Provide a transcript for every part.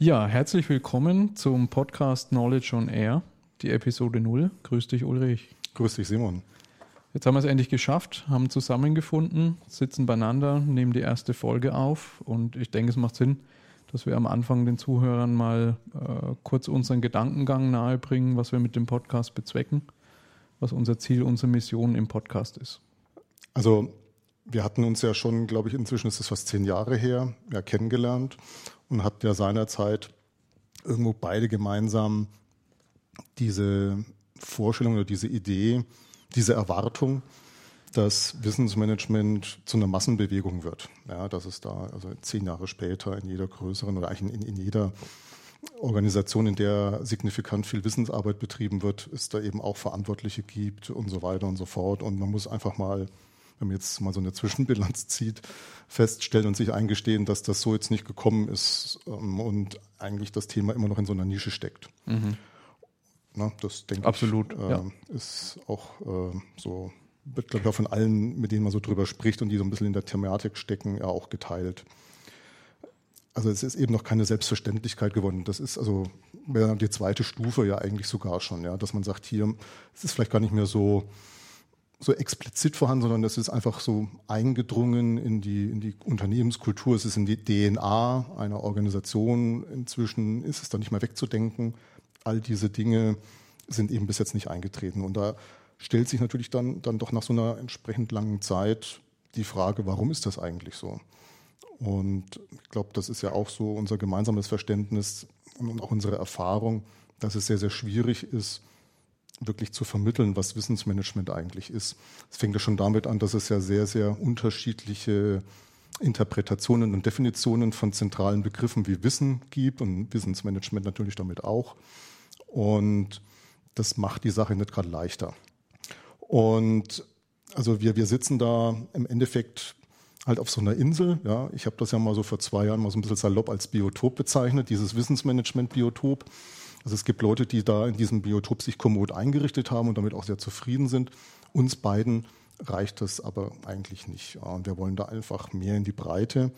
Ja, herzlich willkommen zum Podcast Knowledge on Air, die Episode 0. Grüß dich, Ulrich. Grüß dich, Simon. Jetzt haben wir es endlich geschafft, haben zusammengefunden, sitzen beieinander, nehmen die erste Folge auf und ich denke, es macht Sinn, dass wir am Anfang den Zuhörern mal äh, kurz unseren Gedankengang nahebringen, was wir mit dem Podcast bezwecken, was unser Ziel, unsere Mission im Podcast ist. Also wir hatten uns ja schon, glaube ich, inzwischen ist es fast zehn Jahre her, ja, kennengelernt und hatten ja seinerzeit irgendwo beide gemeinsam diese Vorstellung oder diese Idee, diese Erwartung, dass Wissensmanagement zu einer Massenbewegung wird. Ja, dass es da also zehn Jahre später in jeder größeren oder eigentlich in, in jeder Organisation, in der signifikant viel Wissensarbeit betrieben wird, es da eben auch Verantwortliche gibt und so weiter und so fort. Und man muss einfach mal, wenn man jetzt mal so eine Zwischenbilanz zieht, feststellen und sich eingestehen, dass das so jetzt nicht gekommen ist ähm, und eigentlich das Thema immer noch in so einer Nische steckt. Mhm. Na, das denke Absolut, ich, äh, ja. ist auch äh, so wird, glaube ich, auch von allen, mit denen man so drüber spricht und die so ein bisschen in der Thematik stecken, ja auch geteilt. Also es ist eben noch keine Selbstverständlichkeit geworden. Das ist also die zweite Stufe ja eigentlich sogar schon, ja, dass man sagt, hier, es ist vielleicht gar nicht mehr so, so explizit vorhanden, sondern es ist einfach so eingedrungen in die, in die Unternehmenskultur, es ist in die DNA einer Organisation. Inzwischen ist es da nicht mehr wegzudenken. All diese Dinge sind eben bis jetzt nicht eingetreten. Und da stellt sich natürlich dann, dann doch nach so einer entsprechend langen Zeit die Frage, warum ist das eigentlich so? Und ich glaube, das ist ja auch so unser gemeinsames Verständnis und auch unsere Erfahrung, dass es sehr, sehr schwierig ist, wirklich zu vermitteln, was Wissensmanagement eigentlich ist. Es fängt ja schon damit an, dass es ja sehr, sehr unterschiedliche Interpretationen und Definitionen von zentralen Begriffen wie Wissen gibt und Wissensmanagement natürlich damit auch. Und das macht die Sache nicht gerade leichter. Und also wir, wir sitzen da im Endeffekt halt auf so einer Insel. Ja, ich habe das ja mal so vor zwei Jahren mal so ein bisschen salopp als Biotop bezeichnet, dieses Wissensmanagement-Biotop. Also es gibt Leute, die da in diesem Biotop sich kommod eingerichtet haben und damit auch sehr zufrieden sind. Uns beiden reicht das aber eigentlich nicht. Und wir wollen da einfach mehr in die Breite.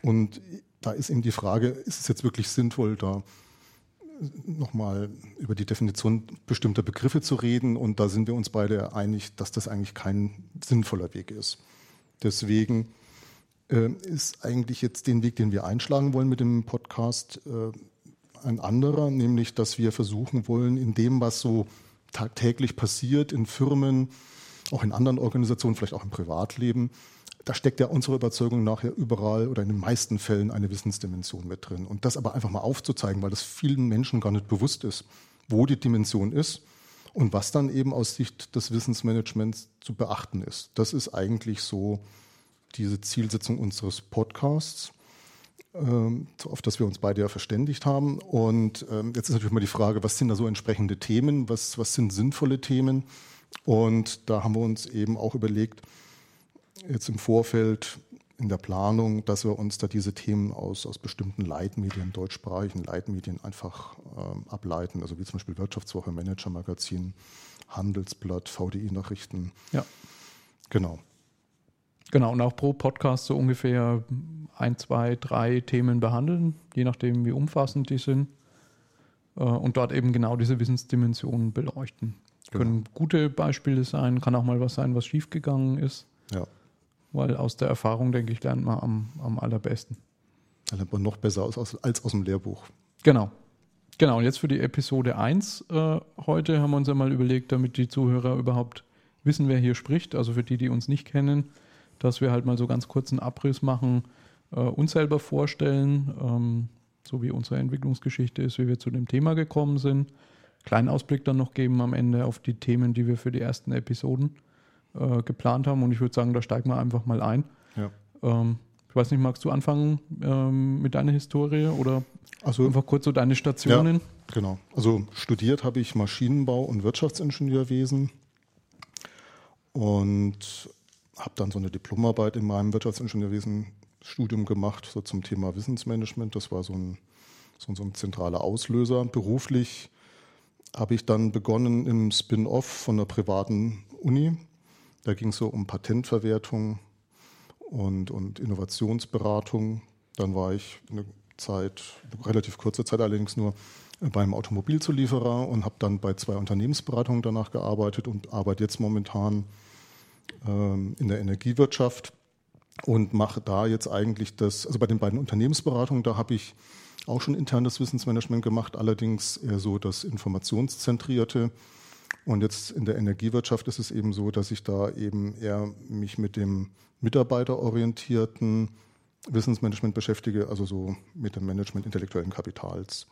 Und da ist eben die Frage, ist es jetzt wirklich sinnvoll, da nochmal über die Definition bestimmter Begriffe zu reden. Und da sind wir uns beide einig, dass das eigentlich kein sinnvoller Weg ist. Deswegen äh, ist eigentlich jetzt den Weg, den wir einschlagen wollen mit dem Podcast, äh, ein anderer, nämlich dass wir versuchen wollen, in dem, was so tagtäglich passiert in Firmen, auch in anderen Organisationen, vielleicht auch im Privatleben, da steckt ja unsere Überzeugung nachher überall oder in den meisten Fällen eine Wissensdimension mit drin. Und das aber einfach mal aufzuzeigen, weil das vielen Menschen gar nicht bewusst ist, wo die Dimension ist und was dann eben aus Sicht des Wissensmanagements zu beachten ist. Das ist eigentlich so diese Zielsetzung unseres Podcasts, ähm, auf das wir uns beide ja verständigt haben. Und ähm, jetzt ist natürlich mal die Frage, was sind da so entsprechende Themen, was, was sind sinnvolle Themen? Und da haben wir uns eben auch überlegt, jetzt im Vorfeld in der Planung, dass wir uns da diese Themen aus, aus bestimmten Leitmedien, deutschsprachigen Leitmedien einfach ähm, ableiten, also wie zum Beispiel Wirtschaftswoche, Managermagazin, Handelsblatt, VDI-Nachrichten. Ja. Genau. Genau, und auch pro Podcast so ungefähr ein, zwei, drei Themen behandeln, je nachdem, wie umfassend die sind. Äh, und dort eben genau diese Wissensdimensionen beleuchten. Genau. Können gute Beispiele sein, kann auch mal was sein, was schiefgegangen ist. Ja weil aus der Erfahrung, denke ich, lernt man am, am allerbesten. Da lernt man noch besser aus, aus, als aus dem Lehrbuch. Genau. Genau, und jetzt für die Episode 1 äh, heute haben wir uns ja mal überlegt, damit die Zuhörer überhaupt wissen, wer hier spricht, also für die, die uns nicht kennen, dass wir halt mal so ganz kurz einen Abriss machen, äh, uns selber vorstellen, ähm, so wie unsere Entwicklungsgeschichte ist, wie wir zu dem Thema gekommen sind. Kleinen Ausblick dann noch geben am Ende auf die Themen, die wir für die ersten Episoden äh, geplant haben. Und ich würde sagen, da steigen wir einfach mal ein. Ja. Ähm, ich weiß nicht, magst du anfangen ähm, mit deiner Historie oder also, einfach kurz so deine Stationen? Ja, genau. Also studiert habe ich Maschinenbau und Wirtschaftsingenieurwesen und habe dann so eine Diplomarbeit in meinem Wirtschaftsingenieurwesen-Studium gemacht, so zum Thema Wissensmanagement. Das war so ein, so, ein zentraler Auslöser. Beruflich habe ich dann begonnen im Spin-off von einer privaten Uni da ging es so um Patentverwertung und, und Innovationsberatung. Dann war ich eine Zeit, relativ kurze Zeit allerdings nur, beim Automobilzulieferer und habe dann bei zwei Unternehmensberatungen danach gearbeitet und arbeite jetzt momentan in der Energiewirtschaft und mache da jetzt eigentlich das, also bei den beiden Unternehmensberatungen, da habe ich auch schon internes Wissensmanagement gemacht, allerdings eher so das Informationszentrierte. Und jetzt in der Energiewirtschaft ist es eben so, dass ich da eben eher mich mit dem mitarbeiterorientierten Wissensmanagement beschäftige, also so mit dem Management intellektuellen Kapitals.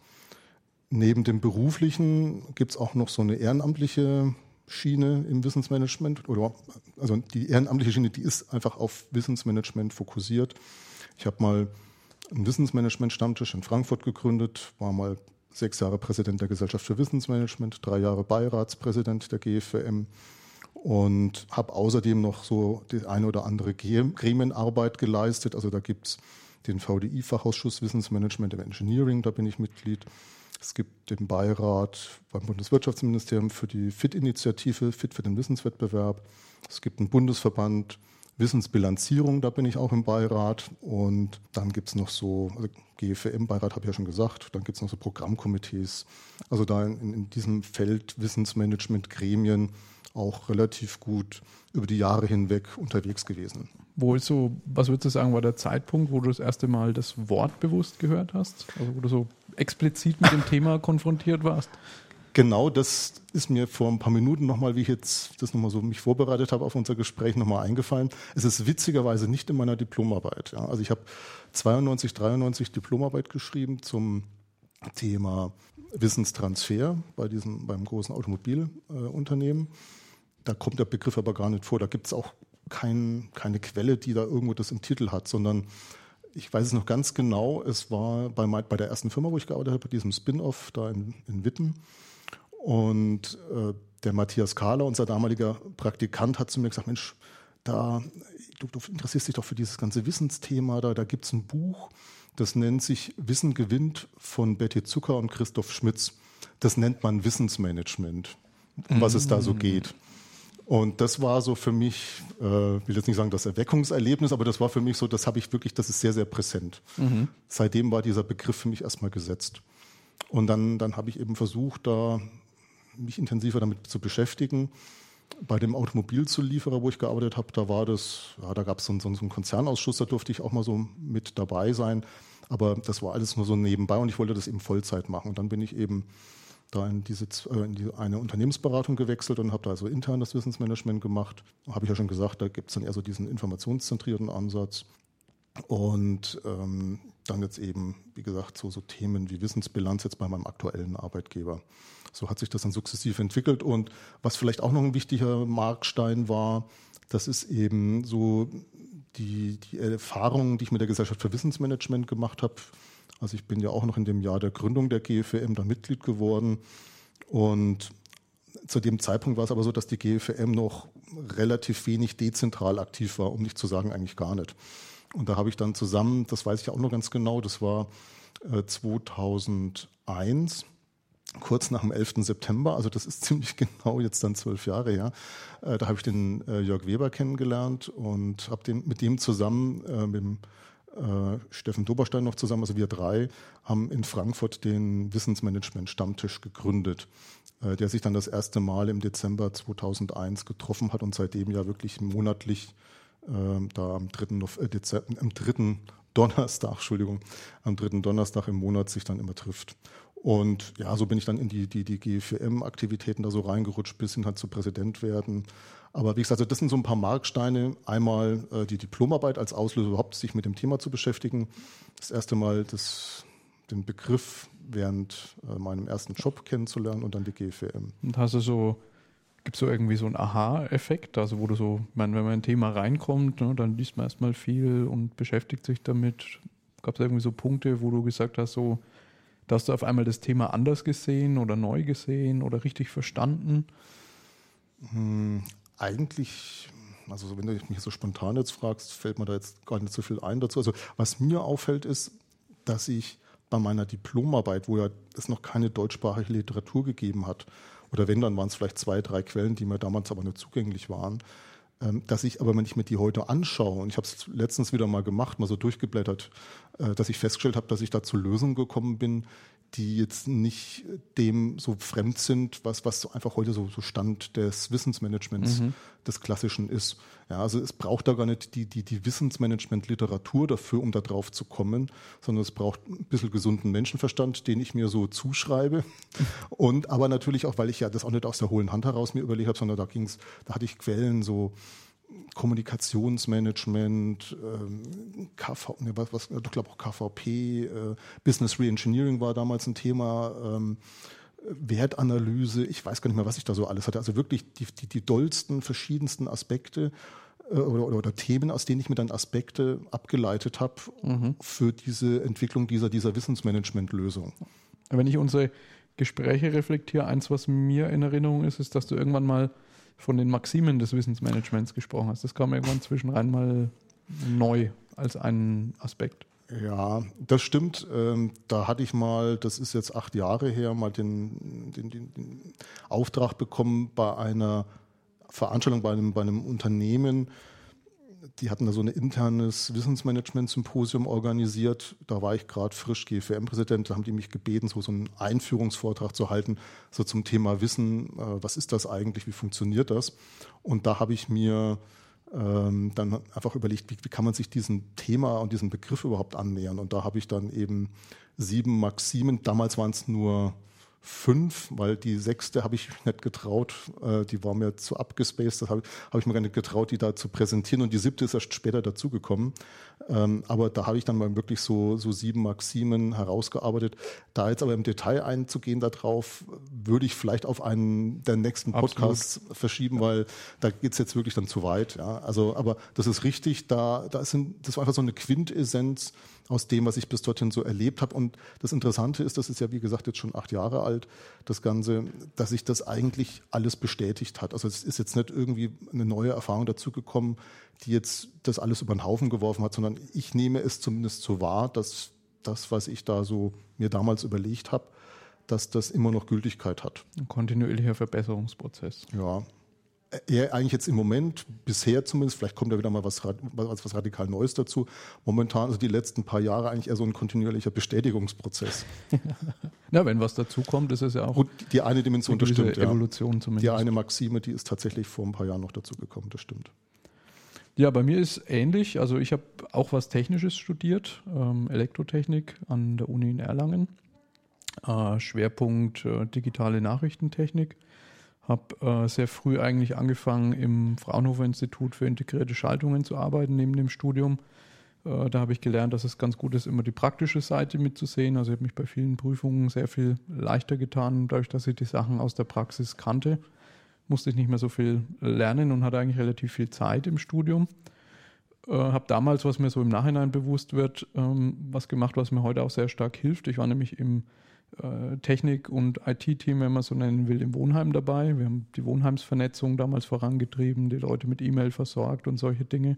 Neben dem beruflichen gibt es auch noch so eine ehrenamtliche Schiene im Wissensmanagement oder also die ehrenamtliche Schiene, die ist einfach auf Wissensmanagement fokussiert. Ich habe mal einen Wissensmanagement-Stammtisch in Frankfurt gegründet, war mal sechs Jahre Präsident der Gesellschaft für Wissensmanagement, drei Jahre Beiratspräsident der GFM und habe außerdem noch so die eine oder andere Gremienarbeit geleistet. Also da gibt es den VDI-Fachausschuss Wissensmanagement im Engineering, da bin ich Mitglied. Es gibt den Beirat beim Bundeswirtschaftsministerium für die FIT-Initiative, FIT für den Wissenswettbewerb. Es gibt einen Bundesverband Wissensbilanzierung, da bin ich auch im Beirat. Und dann gibt es noch so, also GFM-Beirat habe ich ja schon gesagt, dann gibt es noch so Programmkomitees. Also da in, in diesem Feld Wissensmanagement, Gremien auch relativ gut über die Jahre hinweg unterwegs gewesen. Wo ist so, was würdest du sagen, war der Zeitpunkt, wo du das erste Mal das Wort bewusst gehört hast? Also wo du so explizit mit dem Thema konfrontiert warst? Genau, das ist mir vor ein paar Minuten nochmal, wie ich jetzt das nochmal so mich vorbereitet habe auf unser Gespräch, nochmal eingefallen. Es ist witzigerweise nicht in meiner Diplomarbeit. Ja. Also ich habe 92, 93 Diplomarbeit geschrieben zum Thema Wissenstransfer bei diesem, beim großen Automobilunternehmen. Äh, da kommt der Begriff aber gar nicht vor. Da gibt es auch kein, keine Quelle, die da irgendwo das im Titel hat, sondern ich weiß es noch ganz genau, es war bei, bei der ersten Firma, wo ich gearbeitet habe, bei diesem Spin-off da in, in Witten. Und äh, der Matthias Kahler, unser damaliger Praktikant, hat zu mir gesagt, Mensch, da, du, du interessierst dich doch für dieses ganze Wissensthema, da, da gibt es ein Buch, das nennt sich Wissen gewinnt von Betty Zucker und Christoph Schmitz. Das nennt man Wissensmanagement, um was es da so mm. geht. Und das war so für mich, äh, will jetzt nicht sagen das Erweckungserlebnis, aber das war für mich so, das habe ich wirklich, das ist sehr, sehr präsent. Mhm. Seitdem war dieser Begriff für mich erstmal gesetzt. Und dann, dann habe ich eben versucht, da mich intensiver damit zu beschäftigen. Bei dem Automobilzulieferer, wo ich gearbeitet habe, da war das, ja, da gab es so, so, so einen Konzernausschuss, da durfte ich auch mal so mit dabei sein. Aber das war alles nur so nebenbei und ich wollte das eben Vollzeit machen. Und dann bin ich eben da in diese, äh, in die, eine Unternehmensberatung gewechselt und habe da also internes Wissensmanagement gemacht. Habe ich ja schon gesagt, da gibt es dann eher so diesen informationszentrierten Ansatz. Und ähm, dann jetzt eben, wie gesagt, so, so Themen wie Wissensbilanz jetzt bei meinem aktuellen Arbeitgeber. So hat sich das dann sukzessiv entwickelt. Und was vielleicht auch noch ein wichtiger Markstein war, das ist eben so die, die Erfahrung, die ich mit der Gesellschaft für Wissensmanagement gemacht habe also ich bin ja auch noch in dem Jahr der Gründung der GFM da Mitglied geworden. Und zu dem Zeitpunkt war es aber so, dass die GFM noch relativ wenig dezentral aktiv war, um nicht zu sagen eigentlich gar nicht. Und da habe ich dann zusammen, das weiß ich auch noch ganz genau, das war äh, 2001, kurz nach dem 11. September, also das ist ziemlich genau jetzt dann zwölf Jahre her, äh, da habe ich den äh, Jörg Weber kennengelernt und habe mit dem zusammen äh, mit dem äh, Steffen Doberstein noch zusammen, also wir drei, haben in Frankfurt den Wissensmanagement-Stammtisch gegründet, äh, der sich dann das erste Mal im Dezember 2001 getroffen hat und seitdem ja wirklich monatlich äh, da am 3. Äh, Dezember, am 3. Donnerstag, Entschuldigung, am dritten Donnerstag im Monat sich dann immer trifft. Und ja, so bin ich dann in die, die, die GFM-Aktivitäten da so reingerutscht, bis hin halt zu Präsident werden. Aber wie gesagt, also das sind so ein paar Marksteine. Einmal äh, die Diplomarbeit als Auslöser, überhaupt sich mit dem Thema zu beschäftigen. Das erste Mal das, den Begriff während äh, meinem ersten Job kennenzulernen und dann die GFM. Und hast du so, gibt es so irgendwie so einen Aha-Effekt? Also wo du so, wenn man in ein Thema reinkommt, ne, dann liest man erstmal viel und beschäftigt sich damit. Gab es irgendwie so Punkte, wo du gesagt hast, so, da hast du auf einmal das Thema anders gesehen oder neu gesehen oder richtig verstanden? Hm, eigentlich, also wenn du mich so spontan jetzt fragst, fällt mir da jetzt gar nicht so viel ein dazu. Also was mir auffällt, ist, dass ich bei meiner Diplomarbeit, wo ja es noch keine deutschsprachige Literatur gegeben hat, oder wenn, dann waren es vielleicht zwei, drei Quellen, die mir damals aber nicht zugänglich waren, dass ich aber, wenn ich mir die heute anschaue, und ich habe es letztens wieder mal gemacht, mal so durchgeblättert, äh, dass ich festgestellt habe, dass ich da zu Lösungen gekommen bin, die jetzt nicht dem so fremd sind, was, was einfach heute so, so Stand des Wissensmanagements mhm. des Klassischen ist. Ja, also es braucht da gar nicht die, die, die Wissensmanagement-Literatur dafür, um da drauf zu kommen, sondern es braucht ein bisschen gesunden Menschenverstand, den ich mir so zuschreibe. Und aber natürlich auch, weil ich ja das auch nicht aus der hohlen Hand heraus mir überlegt habe, sondern da ging's, da hatte ich Quellen so Kommunikationsmanagement, ähm, KV, ne, was, was, ich glaube auch KVP, äh, Business Reengineering war damals ein Thema, ähm, Wertanalyse, ich weiß gar nicht mehr, was ich da so alles hatte. Also wirklich die, die, die dollsten, verschiedensten Aspekte äh, oder, oder, oder, Themen, aus denen ich mir dann Aspekte abgeleitet habe mhm. für diese Entwicklung dieser, dieser Wissensmanagement-Lösung. Wenn ich unsere Gespräche reflektiere, eins, was mir in Erinnerung ist, ist, dass du irgendwann mal von den Maximen des Wissensmanagements gesprochen hast. Das kam irgendwann zwischenrein mal neu als einen Aspekt. Ja, das stimmt. Ähm, da hatte ich mal, das ist jetzt acht Jahre her, mal den, den, den, den Auftrag bekommen bei einer Veranstaltung bei einem, bei einem Unternehmen, die hatten da so ein internes Wissensmanagement-Symposium organisiert. Da war ich gerade frisch GFM-Präsident. Da haben die mich gebeten, so, so einen Einführungsvortrag zu halten, so zum Thema Wissen. Äh, was ist das eigentlich? Wie funktioniert das? Und da habe ich mir ähm, dann einfach überlegt, wie, wie kann man sich diesem Thema und diesem Begriff überhaupt annähern? Und da habe ich dann eben sieben Maximen, damals waren es nur fünf, weil die sechste habe ich nicht getraut, äh, die war mir zu abgespaced, das habe hab ich mir gar nicht getraut, die da zu präsentieren und die siebte ist erst später dazugekommen. Ähm, aber da habe ich dann mal wirklich so, so sieben Maximen herausgearbeitet. Da jetzt aber im Detail einzugehen darauf, würde ich vielleicht auf einen der nächsten Podcasts Absolut. verschieben, weil da geht es jetzt wirklich dann zu weit. Ja. Also, aber das ist richtig, da, da ist ein, das war einfach so eine Quintessenz, aus dem, was ich bis dorthin so erlebt habe. Und das Interessante ist, das ist ja wie gesagt jetzt schon acht Jahre alt, das Ganze, dass sich das eigentlich alles bestätigt hat. Also es ist jetzt nicht irgendwie eine neue Erfahrung dazugekommen, die jetzt das alles über den Haufen geworfen hat, sondern ich nehme es zumindest so wahr, dass das, was ich da so mir damals überlegt habe, dass das immer noch Gültigkeit hat. Ein kontinuierlicher Verbesserungsprozess. Ja, eher eigentlich jetzt im Moment, bisher zumindest, vielleicht kommt da wieder mal was, was, radikal Neues dazu. Momentan, also die letzten paar Jahre, eigentlich eher so ein kontinuierlicher Bestätigungsprozess. Na, wenn was dazu kommt, ist es ja auch. Gut, die eine Dimension, das stimmt. Evolution ja. zumindest. Die eine Maxime, die ist tatsächlich vor ein paar Jahren noch dazu gekommen, das stimmt. Ja, bei mir ist ähnlich. Also ich habe auch was Technisches studiert, ähm, Elektrotechnik an der Uni in Erlangen. Äh, Schwerpunkt äh, digitale Nachrichtentechnik. Habe äh, sehr früh eigentlich angefangen, im Fraunhofer Institut für integrierte Schaltungen zu arbeiten, neben dem Studium. Äh, da habe ich gelernt, dass es ganz gut ist, immer die praktische Seite mitzusehen. Also ich habe mich bei vielen Prüfungen sehr viel leichter getan, dadurch, dass ich die Sachen aus der Praxis kannte. Musste ich nicht mehr so viel lernen und hatte eigentlich relativ viel Zeit im Studium. Äh, habe damals, was mir so im Nachhinein bewusst wird, ähm, was gemacht, was mir heute auch sehr stark hilft. Ich war nämlich im Technik- und IT-Team, wenn man so nennen will, im Wohnheim dabei. Wir haben die Wohnheimsvernetzung damals vorangetrieben, die Leute mit E-Mail versorgt und solche Dinge.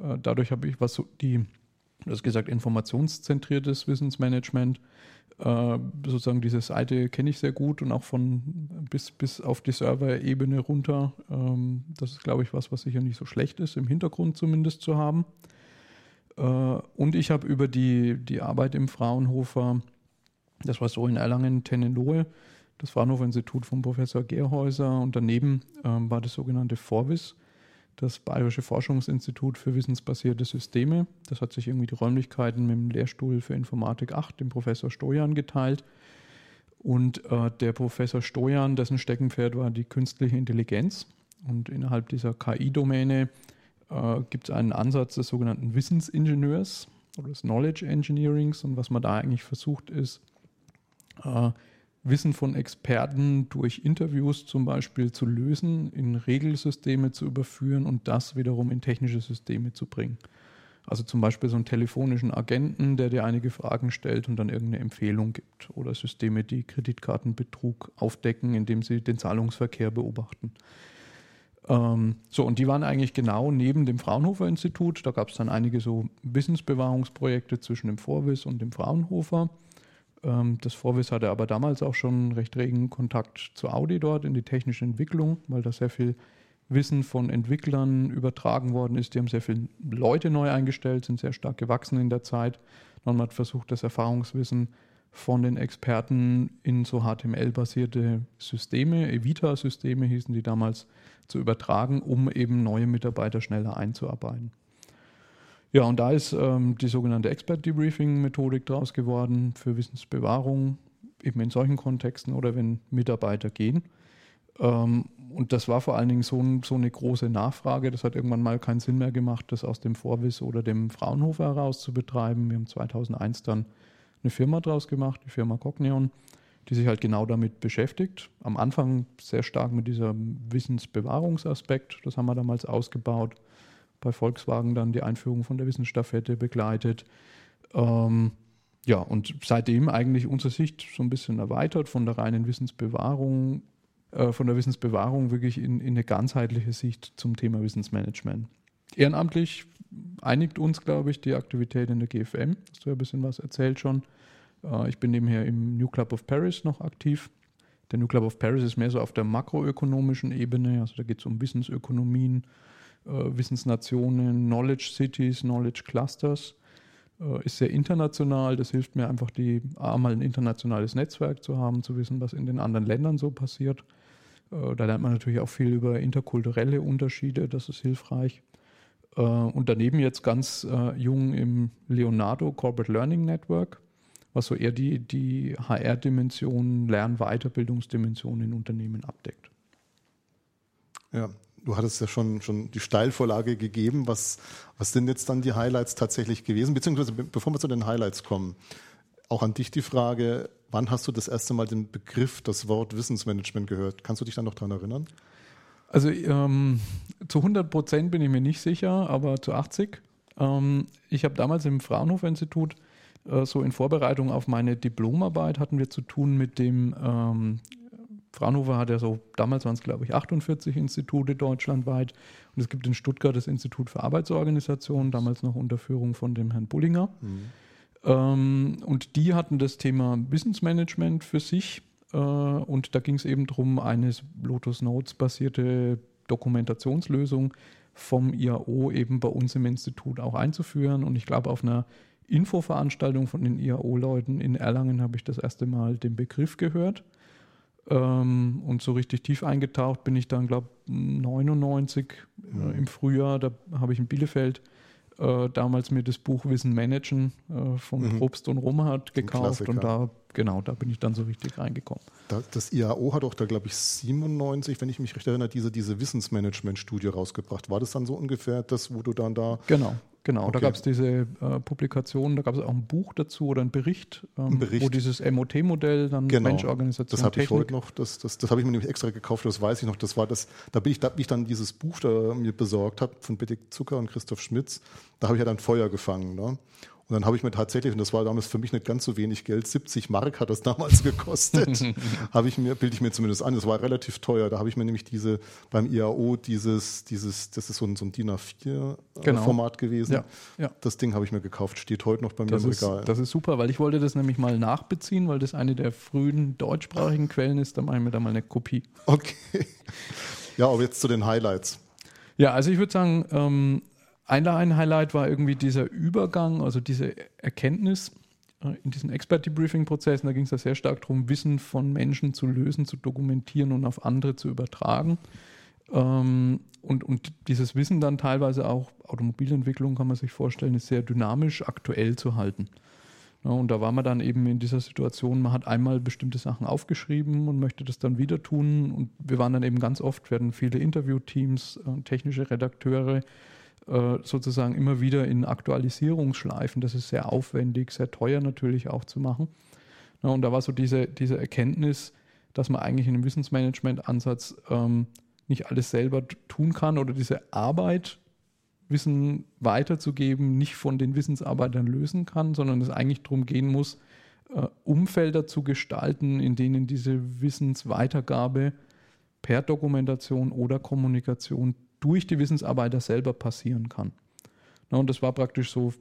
Äh, dadurch habe ich, was so die, das gesagt, informationszentriertes Wissensmanagement, äh, sozusagen diese Seite kenne ich sehr gut und auch von bis, bis auf die Server-Ebene runter. Ähm, das ist, glaube ich, was, was sicher nicht so schlecht ist, im Hintergrund zumindest zu haben. Und ich habe über die, die Arbeit im Fraunhofer das war so in Erlangen-Tennenlohe, das Fraunhofer-Institut von Professor Gerhäuser. Und daneben ähm, war das sogenannte Vorwiss, das Bayerische Forschungsinstitut für wissensbasierte Systeme. Das hat sich irgendwie die Räumlichkeiten mit dem Lehrstuhl für Informatik 8, dem Professor Stojan, geteilt. Und äh, der Professor Stojan, dessen Steckenpferd war die künstliche Intelligenz. Und innerhalb dieser KI-Domäne äh, gibt es einen Ansatz des sogenannten Wissensingenieurs oder des Knowledge Engineerings. Und was man da eigentlich versucht, ist, äh, Wissen von Experten durch Interviews zum Beispiel zu lösen, in Regelsysteme zu überführen und das wiederum in technische Systeme zu bringen. Also zum Beispiel so einen telefonischen Agenten, der dir einige Fragen stellt und dann irgendeine Empfehlung gibt. Oder Systeme, die Kreditkartenbetrug aufdecken, indem sie den Zahlungsverkehr beobachten. Ähm, so, und die waren eigentlich genau neben dem Fraunhofer Institut. Da gab es dann einige so Wissensbewahrungsprojekte zwischen dem Vorwiss und dem Fraunhofer. Ähm, das Vorwiss hatte aber damals auch schon recht regen Kontakt zu Audi dort in die technische Entwicklung, weil da sehr viel Wissen von Entwicklern übertragen worden ist. Die haben sehr viele Leute neu eingestellt, sind sehr stark gewachsen in der Zeit. Und man hat versucht, das Erfahrungswissen von den Experten in so HTML-basierte Systeme, Evita-Systeme hießen die damals, zu übertragen, um eben neue Mitarbeiter schneller einzuarbeiten. Ja, und da ist ähm, die sogenannte Expert-Debriefing-Methodik draus geworden für Wissensbewahrung, eben in solchen Kontexten oder wenn Mitarbeiter gehen. Ähm, und das war vor allen Dingen so, so, eine große Nachfrage. Das hat irgendwann mal keinen Sinn mehr gemacht, das aus dem Vorwiss oder dem Fraunhofer heraus zu betreiben. Wir haben 2001 dann eine Firma draus gemacht, die Firma Cognion, die sich halt genau damit beschäftigt. Am Anfang sehr stark mit diesem Wissensbewahrungsaspekt. Das haben wir damals ausgebaut. Bei Volkswagen dann die Einführung von der Wissensstaffette begleitet. Ähm, ja, und seitdem eigentlich unsere Sicht so ein bisschen erweitert von der reinen Wissensbewahrung, äh, von der Wissensbewahrung wirklich in, in eine ganzheitliche Sicht zum Thema Wissensmanagement. Ehrenamtlich einigt uns, glaube ich, die Aktivität in der GFM. Hast du ja ein bisschen was erzählt schon. Äh, ich bin nebenher im New Club of Paris noch aktiv. Der New Club of Paris ist mehr so auf der makroökonomischen Ebene. Also da geht es um Wissensökonomien, Wissensnationen, Knowledge Cities, Knowledge Clusters. Äh, ist sehr international. Das hilft mir einfach, die, einmal ein internationales Netzwerk zu haben, zu wissen, was in den anderen Ländern so passiert. Da lernt man natürlich auch viel über interkulturelle Unterschiede. Das ist hilfreich. Und daneben jetzt ganz jung im Leonardo Corporate Learning Network was so eher die, die HR-Dimension, Lern-Weiterbildungsdimension in Unternehmen abdeckt. Ja, du hattest ja schon, schon die Steilvorlage gegeben. Was, was sind jetzt dann die Highlights tatsächlich gewesen? Beziehungsweise bevor wir zu den Highlights kommen, auch an dich die Frage, wann hast du das erste Mal den Begriff, das Wort Wissensmanagement gehört? Kannst du dich da noch daran erinnern? Also ähm, zu 100 Prozent bin ich mir nicht sicher, aber zu 80. Ähm, ich habe damals im Fraunhofer Institut äh, so in Vorbereitung auf meine Diplomarbeit hatten wir zu tun mit dem, ähm, Fraunhofer hat ja so, damals waren es glaube ich 48 Institute deutschlandweit und es gibt in Stuttgart das Institut für Arbeitsorganisation, damals noch unter Führung von dem Herrn Bullinger. Mhm. Ähm, und die hatten das Thema Wissensmanagement für sich äh, und da ging es eben darum, eine Lotus Notes basierte Dokumentationslösung vom IAO eben bei uns im Institut auch einzuführen und ich glaube auf einer Infoveranstaltung von den IAO-Leuten in Erlangen habe ich das erste Mal den Begriff gehört. Ähm, und so richtig tief eingetaucht bin ich dann, glaube ich, 99 mhm. äh, im Frühjahr. Da habe ich in Bielefeld äh, damals mir das Buch Wissen Managen äh, von mhm. Probst und Romhardt gekauft und da genau, da bin ich dann so richtig reingekommen. das IAO hat auch da, glaube ich, 97, wenn ich mich recht erinnere, diese, diese Wissensmanagement-Studie rausgebracht. War das dann so ungefähr das, wo du dann da genau. Genau, okay. da gab es diese äh, Publikation, da gab es auch ein Buch dazu oder einen Bericht, ähm, ein Bericht. wo dieses MOT-Modell dann genau. Mensch, Organisation, Das habe ich heute noch, das, das, das habe ich mir nämlich extra gekauft, das weiß ich noch. Das war das, da bin ich, da bin ich dann dieses Buch da mir besorgt habe von Benedikt Zucker und Christoph Schmitz, da habe ich ja dann Feuer gefangen. Ne? Und dann habe ich mir tatsächlich, und das war damals für mich nicht ganz so wenig Geld, 70 Mark hat das damals gekostet, habe ich mir, bilde ich mir zumindest an, das war relativ teuer. Da habe ich mir nämlich diese, beim IAO dieses, dieses, das ist so ein, so ein DIN A4-Format genau. gewesen. Ja, ja. Das Ding habe ich mir gekauft, steht heute noch bei mir das im ist, Regal. Das ist super, weil ich wollte das nämlich mal nachbeziehen, weil das eine der frühen deutschsprachigen Quellen ist. Da mache ich mir da mal eine Kopie. Okay. Ja, aber jetzt zu den Highlights. Ja, also ich würde sagen, ähm, ein Highlight war irgendwie dieser Übergang, also diese Erkenntnis äh, in diesen Expert-Debriefing-Prozessen. Da ging es ja sehr stark darum, Wissen von Menschen zu lösen, zu dokumentieren und auf andere zu übertragen. Ähm, und, und dieses Wissen dann teilweise auch, Automobilentwicklung kann man sich vorstellen, ist sehr dynamisch aktuell zu halten. Und da war man dann eben in dieser Situation, man hat einmal bestimmte Sachen aufgeschrieben und möchte das dann wieder tun. Und wir waren dann eben ganz oft, werden viele Interviewteams, äh, technische Redakteure, äh, sozusagen immer wieder in Aktualisierungsschleifen. Das ist sehr aufwendig, sehr teuer natürlich auch zu machen. Und da war so diese, diese Erkenntnis, dass man eigentlich in einem Wissensmanagement-Ansatz ähm, nicht alles selber tun kann oder diese Arbeit, Wissen weiterzugeben, nicht von den Wissensarbeitern lösen kann, sondern es eigentlich darum gehen muss, äh, Umfelder zu gestalten, in denen diese Wissensweitergabe per Dokumentation oder Kommunikation durch die Wissensarbeiter selber passieren kann. Na, und das war praktisch so,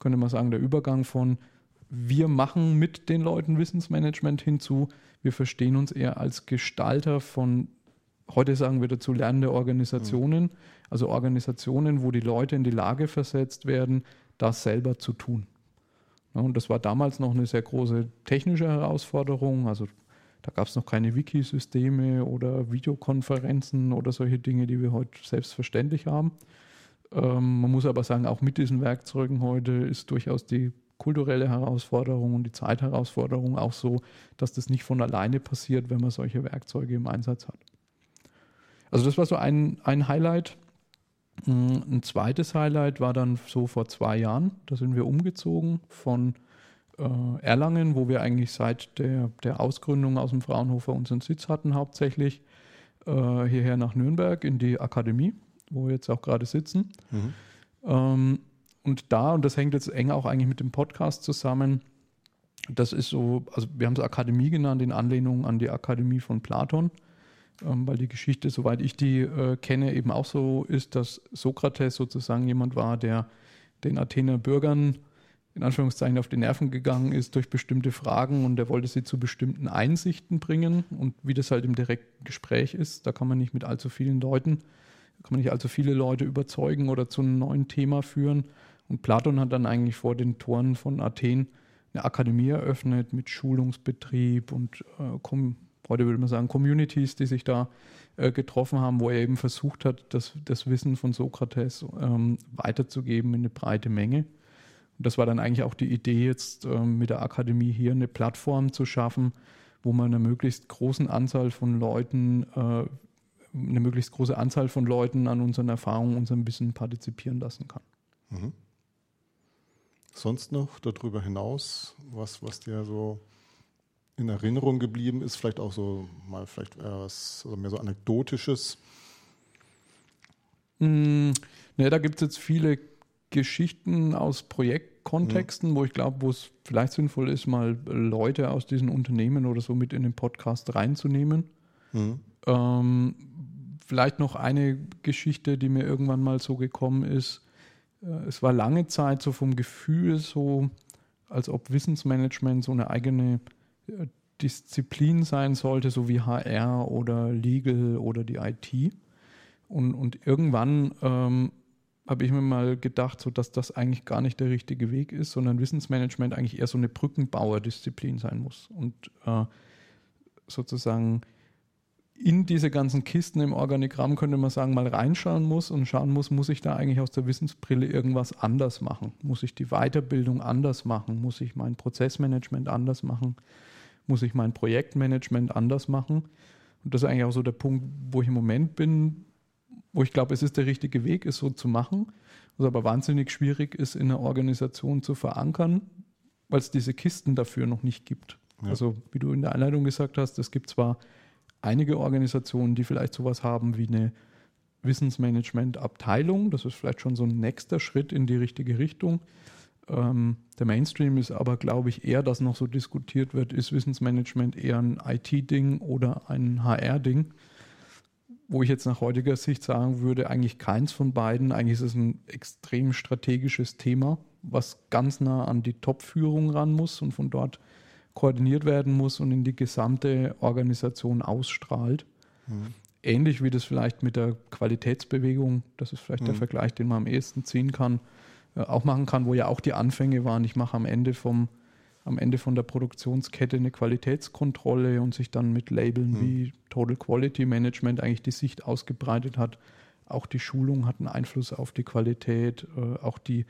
könnte man sagen, der Übergang von wir machen mit den Leuten Wissensmanagement hinzu, wir verstehen uns eher als Gestalter von heute sagen wir dazu lernende Organisationen, also Organisationen, wo die Leute in die Lage versetzt werden, das selber zu tun. Und das war damals noch eine sehr große technische Herausforderung. Also da gab es noch keine Wikisysteme oder Videokonferenzen oder solche Dinge, die wir heute selbstverständlich haben. Ähm, man muss aber sagen, auch mit diesen Werkzeugen heute ist durchaus die kulturelle Herausforderung und die Zeitherausforderung auch so, dass das nicht von alleine passiert, wenn man solche Werkzeuge im Einsatz hat. Also das war so ein, ein Highlight. Mm, ein zweites Highlight war dann so vor zwei Jahren. Da sind wir umgezogen von äh, Erlangen, wo wir eigentlich seit der, der Ausgründung aus dem Fraunhofer unseren Sitz hatten, hauptsächlich äh, hierher nach Nürnberg in die Akademie, wo wir jetzt auch gerade sitzen. Mhm. Ähm, und da, und das hängt jetzt eng auch eigentlich mit dem Podcast zusammen, das ist so, also wir haben es Akademie genannt, in Anlehnung an die Akademie von Platon ähm, weil die Geschichte, soweit ich die äh, kenne, eben auch so ist, dass Sokrates sozusagen jemand war, der den Athener Bürgern in Anführungszeichen auf die Nerven gegangen ist durch bestimmte Fragen und er wollte sie zu bestimmten Einsichten bringen. Und wie das halt im direkten Gespräch ist, da kann man nicht mit allzu vielen Leuten, kann man nicht allzu viele Leute überzeugen oder zu einem neuen Thema führen. Und Platon hat dann eigentlich vor den Toren von Athen eine Akademie eröffnet mit Schulungsbetrieb und äh, heute würde man sagen, Communities, die sich da äh, getroffen haben, wo er eben versucht hat, das, das Wissen von Sokrates ähm, weiterzugeben in eine breite Menge. Und das war dann eigentlich auch die Idee, jetzt ähm, mit der Akademie hier eine Plattform zu schaffen, wo man eine möglichst großen Anzahl von Leuten, äh, eine möglichst große Anzahl von Leuten an unseren Erfahrungen, unserem Wissen partizipieren lassen kann. Mhm. Sonst noch darüber hinaus, was, was dir so in Erinnerung geblieben ist, vielleicht auch so mal vielleicht was also mehr so anekdotisches? Mm, ne, da gibt es jetzt viele Geschichten aus Projektkontexten, mhm. wo ich glaube, wo es vielleicht sinnvoll ist, mal Leute aus diesen Unternehmen oder so mit in den Podcast reinzunehmen. Mhm. Ähm, vielleicht noch eine Geschichte, die mir irgendwann mal so gekommen ist. Äh, es war lange Zeit so vom Gefühl so, als ob Wissensmanagement so eine eigene Disziplin sein sollte, so wie HR oder Legal oder die IT. Und, und irgendwann ähm, habe ich mir mal gedacht, so dass das eigentlich gar nicht der richtige Weg ist, sondern Wissensmanagement eigentlich eher so eine Brückenbauerdisziplin sein muss. Und äh, sozusagen in diese ganzen Kisten im Organigramm könnte man sagen, mal reinschauen muss und schauen muss, muss ich da eigentlich aus der Wissensbrille irgendwas anders machen? Muss ich die Weiterbildung anders machen? Muss ich mein Prozessmanagement anders machen? muss ich mein Projektmanagement anders machen. Und das ist eigentlich auch so der Punkt, wo ich im Moment bin, wo ich glaube, es ist der richtige Weg, es so zu machen, was aber wahnsinnig schwierig ist, in einer Organisation zu verankern, weil es diese Kisten dafür noch nicht gibt. Ja. Also wie du in der Einleitung gesagt hast, es gibt zwar einige Organisationen, die vielleicht sowas haben wie eine Wissensmanagement-Abteilung, das ist vielleicht schon so ein nächster Schritt in die richtige Richtung. Ähm, der Mainstream ist aber, glaube ich, eher, dass noch so diskutiert wird, ist Wissensmanagement eher ein IT-Ding oder ein HR-Ding? Wo ich jetzt nach heutiger Sicht sagen würde, eigentlich keins von beiden. Eigentlich ist es ein extrem strategisches Thema, was ganz nah an die Top-Führung ran muss und von dort koordiniert werden muss und in die gesamte Organisation ausstrahlt. Mhm. Ähnlich wie das vielleicht mit der Qualitätsbewegung, das ist vielleicht mhm. der Vergleich, den man am ehesten ziehen kann, äh, auch machen kann, wo ja auch die Anfänge waren. Ich mache am Ende vom am Ende von der Produktionskette eine Qualitätskontrolle und sich dann mit Labeln mhm. wie Total Quality Management eigentlich die Sicht ausgebreitet hat. Auch die Schulung hat einen Einfluss auf die Qualität, äh, auch die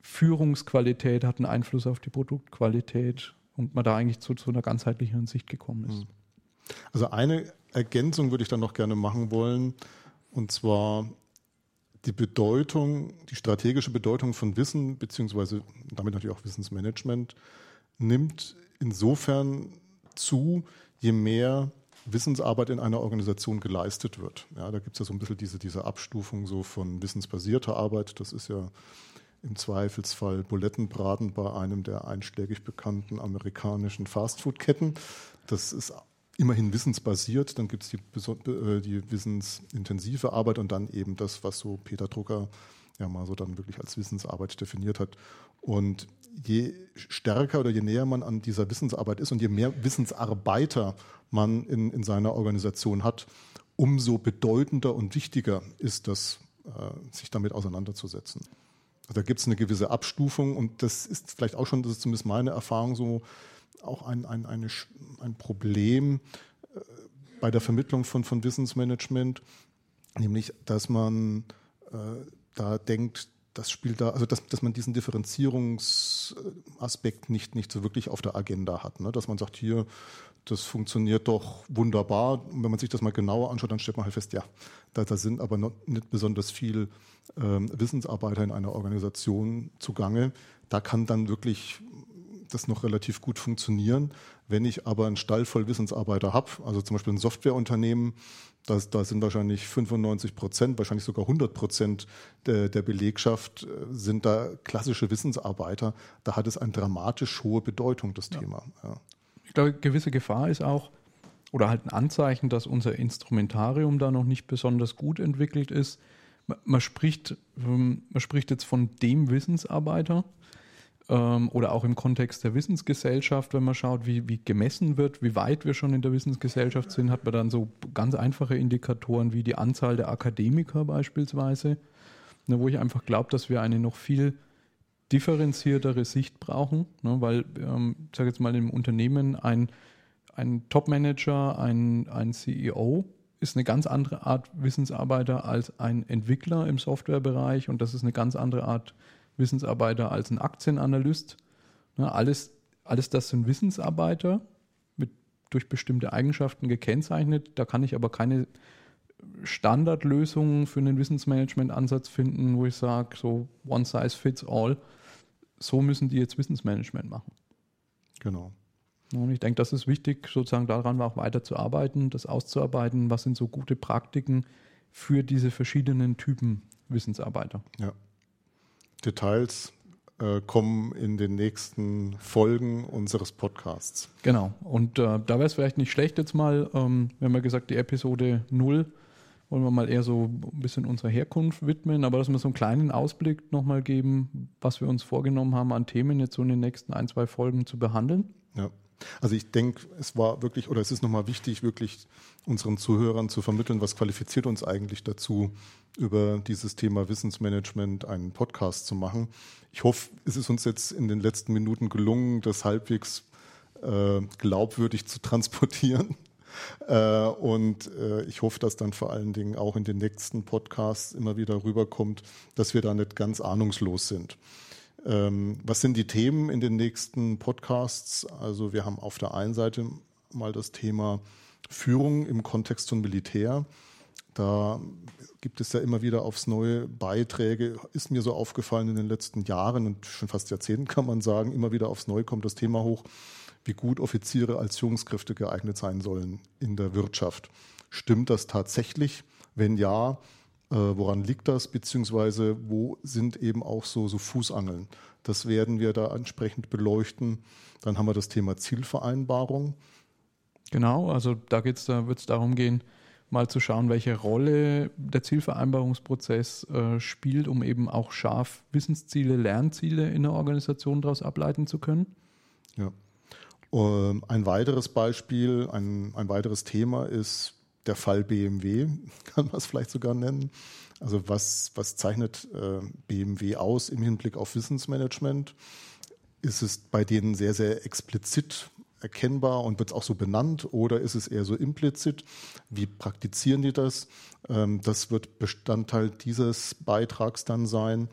Führungsqualität hat einen Einfluss auf die Produktqualität und man da eigentlich zu, zu einer ganzheitlicheren Sicht gekommen ist. Mhm. Also eine Ergänzung würde ich dann noch gerne machen wollen, und zwar die Bedeutung, die strategische Bedeutung von Wissen, beziehungsweise damit natürlich auch Wissensmanagement, nimmt insofern zu, je mehr Wissensarbeit in einer Organisation geleistet wird. Ja, da gibt es ja so ein bisschen diese, diese Abstufung so von wissensbasierter Arbeit. Das ist ja im Zweifelsfall Bulettenbraten bei einem der einschlägig bekannten amerikanischen Fastfood-Ketten. Das ist immerhin wissensbasiert, dann gibt es die, äh, die wissensintensive Arbeit und dann eben das, was so Peter Drucker ja mal so dann wirklich als Wissensarbeit definiert hat. Und je stärker oder je näher man an dieser Wissensarbeit ist und je mehr Wissensarbeiter man in, in seiner Organisation hat, umso bedeutender und wichtiger ist das, äh, sich damit auseinanderzusetzen. Also da gibt es eine gewisse Abstufung und das ist vielleicht auch schon, das ist zumindest meine Erfahrung so, auch ein, ein, eine, ein Problem äh, bei der Vermittlung von, von Wissensmanagement, nämlich dass man äh, da denkt, das spielt da, also dass, dass man diesen Differenzierungsaspekt nicht, nicht so wirklich auf der Agenda hat. Ne? Dass man sagt, hier, das funktioniert doch wunderbar. Und wenn man sich das mal genauer anschaut, dann stellt man halt fest, ja, da, da sind aber noch nicht besonders viel ähm, Wissensarbeiter in einer Organisation zugange. Da kann dann wirklich das noch relativ gut funktionieren. Wenn ich aber einen Stall voll Wissensarbeiter habe, also zum Beispiel ein Softwareunternehmen, das, da sind wahrscheinlich 95 Prozent, wahrscheinlich sogar 100 Prozent der, der, Belegschaft äh, sind da klassische Wissensarbeiter. Da hat es eine dramatisch hohe Bedeutung, das ja. Thema. Ja. Ich glaube, gewisse Gefahr ist auch, oder halt ein Anzeichen, dass unser Instrumentarium da noch nicht besonders gut entwickelt ist. Man spricht, ähm, man spricht jetzt von dem Wissensarbeiter, ähm, oder auch im Kontext der Wissensgesellschaft, wenn man schaut, wie, wie gemessen wird, wie weit wir schon in der Wissensgesellschaft sind, hat man dann so ganz einfache Indikatoren wie die Anzahl der Akademiker beispielsweise, ne, wo ich einfach glaube, dass wir eine noch viel differenziertere Sicht brauchen, ne, weil, ähm, ich sage jetzt mal, im Unternehmen ein, ein Top-Manager, ein, ein CEO ist eine ganz andere Art Wissensarbeiter als ein Entwickler im Softwarebereich und das ist eine ganz andere Art Wissensarbeiter als ein Aktienanalyst. Ne, alles, alles das sind Wissensarbeiter mit, durch bestimmte Eigenschaften gekennzeichnet. Da kann ich aber keine Standardlösungen für einen Wissensmanagement-Ansatz finden, wo ich sage, so one size fits all. So müssen die jetzt Wissensmanagement machen. Genau. Und ich denke, das ist wichtig, sozusagen daran auch weiterzuarbeiten, das auszuarbeiten, was sind so gute Praktiken für diese verschiedenen Typen Wissensarbeiter. Ja. Details äh, kommen in den nächsten Folgen unseres Podcasts. Genau. Und äh, da wäre es vielleicht nicht schlecht jetzt mal, ähm, wir haben ja gesagt, die Episode 0 wollen wir mal eher so ein bisschen unserer Herkunft widmen, aber dass wir so einen kleinen Ausblick nochmal geben, was wir uns vorgenommen haben an Themen jetzt so in den nächsten ein, zwei Folgen zu behandeln. Ja. Also ich denke, es war wirklich oder es ist nochmal wichtig, wirklich unseren Zuhörern zu vermitteln, was qualifiziert uns eigentlich dazu, über dieses Thema Wissensmanagement einen Podcast zu machen. Ich hoffe, es ist uns jetzt in den letzten Minuten gelungen, das halbwegs äh, glaubwürdig zu transportieren. Äh, und äh, ich hoffe, dass dann vor allen Dingen auch in den nächsten Podcasts immer wieder rüberkommt, dass wir da nicht ganz ahnungslos sind. Ähm, was sind die Themen in den nächsten Podcasts? Also wir haben auf der einen Seite mal das Thema Führung im Kontext von Militär. Da gibt es ja immer wieder aufs neue Beiträge, ist mir so aufgefallen in den letzten Jahren und schon fast Jahrzehnten kann man sagen, immer wieder aufs Neue kommt das Thema hoch, wie gut Offiziere als Führungskräfte geeignet sein sollen in der Wirtschaft. Stimmt das tatsächlich? Wenn ja, woran liegt das? Beziehungsweise wo sind eben auch so, so Fußangeln? Das werden wir da entsprechend beleuchten. Dann haben wir das Thema Zielvereinbarung. Genau, also da, da wird es darum gehen, mal zu schauen, welche Rolle der Zielvereinbarungsprozess äh, spielt, um eben auch scharf Wissensziele, Lernziele in der Organisation daraus ableiten zu können. Ja. Ähm, ein weiteres Beispiel, ein, ein weiteres Thema ist der Fall BMW, kann man es vielleicht sogar nennen. Also was, was zeichnet äh, BMW aus im Hinblick auf Wissensmanagement? Ist es bei denen sehr, sehr explizit erkennbar und wird es auch so benannt oder ist es eher so implizit? Wie praktizieren die das? Ähm, das wird Bestandteil dieses Beitrags dann sein.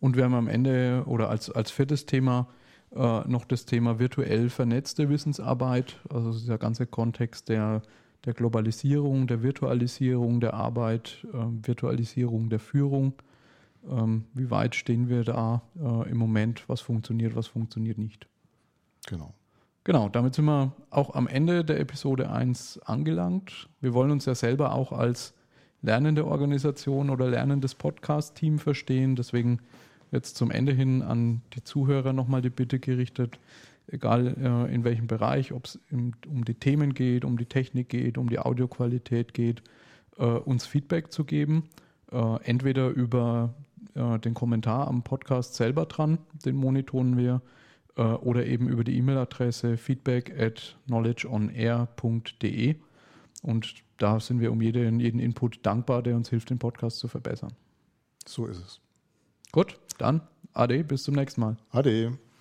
Und wir haben am Ende oder als, als viertes Thema äh, noch das Thema virtuell vernetzte Wissensarbeit, also dieser ganze Kontext der, der Globalisierung, der Virtualisierung der Arbeit, äh, Virtualisierung der Führung. Ähm, wie weit stehen wir da äh, im Moment? Was funktioniert, was funktioniert nicht? Genau. Genau, damit sind wir auch am Ende der Episode 1 angelangt. Wir wollen uns ja selber auch als lernende Organisation oder lernendes Podcast-Team verstehen. Deswegen jetzt zum Ende hin an die Zuhörer nochmal die Bitte gerichtet, egal äh, in welchem Bereich, ob es um die Themen geht, um die Technik geht, um die Audioqualität geht, äh, uns Feedback zu geben. Äh, entweder über äh, den Kommentar am Podcast selber dran, den monitoren wir, äh, oder eben über die E-Mail-Adresse feedback at knowledgeonair.de. Und da sind wir um jeden, jeden Input dankbar, der uns hilft, den Podcast zu verbessern. So ist es. Gut, dann Ade, bis zum nächsten Mal. Ade.